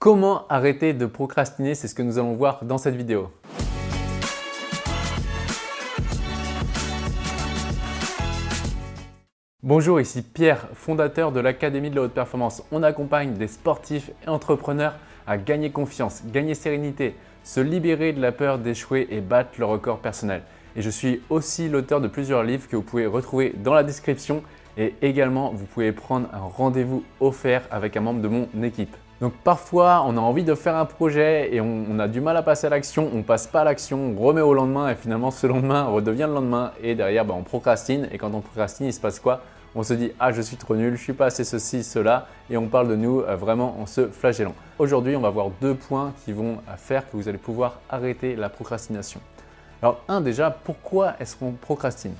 Comment arrêter de procrastiner C'est ce que nous allons voir dans cette vidéo. Bonjour, ici Pierre, fondateur de l'Académie de la Haute Performance. On accompagne des sportifs et entrepreneurs à gagner confiance, gagner sérénité, se libérer de la peur d'échouer et battre le record personnel. Et je suis aussi l'auteur de plusieurs livres que vous pouvez retrouver dans la description et également vous pouvez prendre un rendez-vous offert avec un membre de mon équipe. Donc parfois, on a envie de faire un projet et on, a du mal à passer à l'action, on passe pas à l'action, on remet au lendemain et finalement ce lendemain redevient le lendemain et derrière bah, on procrastine et quand on procrastine, il se passe quoi? On se dit ah je suis trop nul, je suis pas assez ceci, cela et on parle de nous euh, vraiment en se flagellant. Aujourd'hui, on va voir deux points qui vont euh, faire que vous allez pouvoir arrêter la procrastination. Alors un déjà, pourquoi est-ce qu'on procrastine?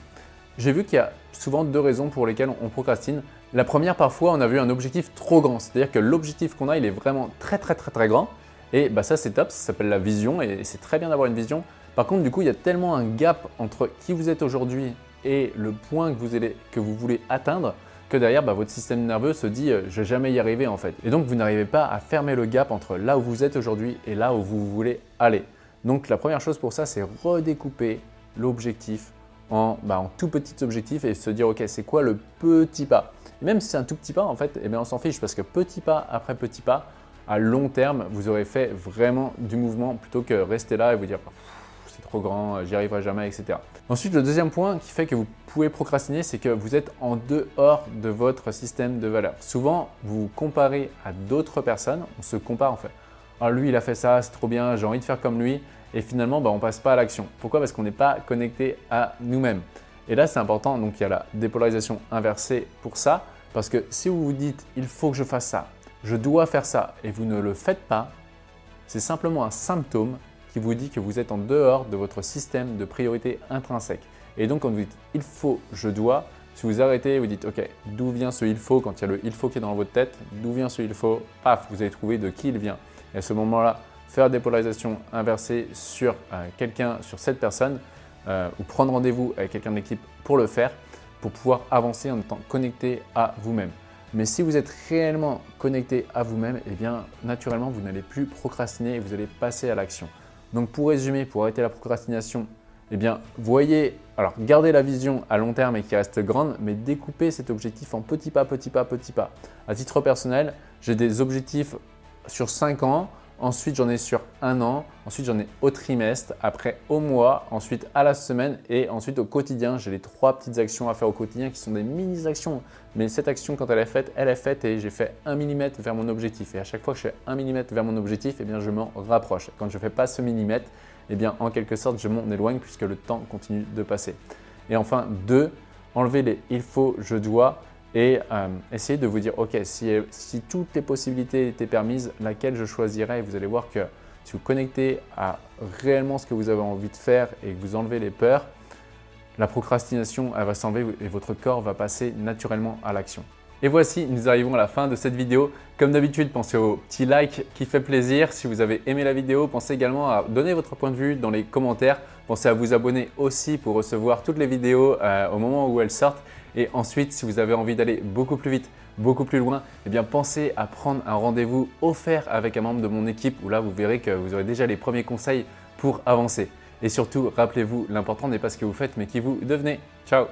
J'ai vu qu'il y a souvent deux raisons pour lesquelles on procrastine. La première, parfois, on a vu un objectif trop grand. C'est-à-dire que l'objectif qu'on a, il est vraiment très très très très grand. Et bah, ça, c'est top, ça s'appelle la vision et c'est très bien d'avoir une vision. Par contre, du coup, il y a tellement un gap entre qui vous êtes aujourd'hui et le point que vous, voulez atteindre que derrière, bah, votre système nerveux se dit euh, je vais jamais y arriver en fait. Et donc, vous n'arrivez pas à fermer le gap entre là où vous êtes aujourd'hui et là où vous voulez aller. Donc, la première chose pour ça, c'est redécouper l'objectif en, bah, en tout petits objectifs et se dire ok, c'est quoi le petit pas? Même si c'est un tout petit pas, en fait, eh bien, on s'en fiche parce que petit pas après petit pas, à long terme, vous aurez fait vraiment du mouvement plutôt que rester là et vous dire c'est trop grand, j'y arriverai jamais, etc. Ensuite, le deuxième point qui fait que vous pouvez procrastiner, c'est que vous êtes en dehors de votre système de valeurs. Souvent, vous vous comparez à d'autres personnes, on se compare en fait. Ah, lui, il a fait ça, c'est trop bien, j'ai envie de faire comme lui. Et finalement, bah, on passe pas à l'action. Pourquoi? Parce qu'on n'est pas connecté à nous-mêmes. Et là, c'est important, donc il y a la dépolarisation inversée pour ça, parce que si vous vous dites il faut que je fasse ça, je dois faire ça, et vous ne le faites pas, c'est simplement un symptôme qui vous dit que vous êtes en dehors de votre système de priorité intrinsèque. Et donc quand vous dites il faut, je dois, si vous arrêtez et vous dites ok, d'où vient ce il faut quand il y a le il faut qui est dans votre tête, d'où vient ce il faut, paf, vous allez trouver de qui il vient. Et à ce moment-là, faire des polarisations inversées sur euh, quelqu'un, sur cette personne, euh, ou prendre rendez-vous avec quelqu'un de l'équipe pour le faire, pour pouvoir avancer en étant connecté à vous-même. Mais si vous êtes réellement connecté à vous-même, eh bien naturellement vous n'allez plus procrastiner et vous allez passer à l'action. Donc pour résumer, pour arrêter la procrastination, eh bien voyez, alors gardez la vision à long terme et qui reste grande, mais découpez cet objectif en petits pas, petits pas, petits pas. À titre personnel, j'ai des objectifs sur 5 ans Ensuite, j'en ai sur un an. Ensuite, j'en ai au trimestre. Après, au mois. Ensuite, à la semaine. Et ensuite, au quotidien. J'ai les trois petites actions à faire au quotidien qui sont des mini-actions. Mais cette action, quand elle est faite, elle est faite et j'ai fait un millimètre vers mon objectif. Et à chaque fois que je fais un millimètre vers mon objectif, eh bien, je m'en rapproche. Quand je ne fais pas ce millimètre, eh bien, en quelque sorte, je m'en éloigne puisque le temps continue de passer. Et enfin, deux, enlever les il faut, je dois et euh, essayez de vous dire, ok, si, toutes les possibilités étaient permises, laquelle je choisirais? Vous allez voir que si vous connectez à réellement ce que vous avez envie de faire et que vous enlevez les peurs, la procrastination, elle va s'enlever et votre corps va passer naturellement à l'action. Et voici, nous arrivons à la fin de cette vidéo. Comme d'habitude, pensez au petit like qui fait plaisir. Si vous avez aimé la vidéo, pensez également à donner votre point de vue dans les commentaires. Pensez à vous abonner aussi pour recevoir toutes les vidéos euh, au moment où elles sortent. Et ensuite, si vous avez envie d'aller beaucoup plus vite, beaucoup plus loin, eh bien pensez à prendre un rendez-vous offert avec un membre de mon équipe où là vous verrez que vous aurez déjà les premiers conseils pour avancer. Et surtout, rappelez-vous, l'important n'est pas ce que vous faites mais qui vous devenez. Ciao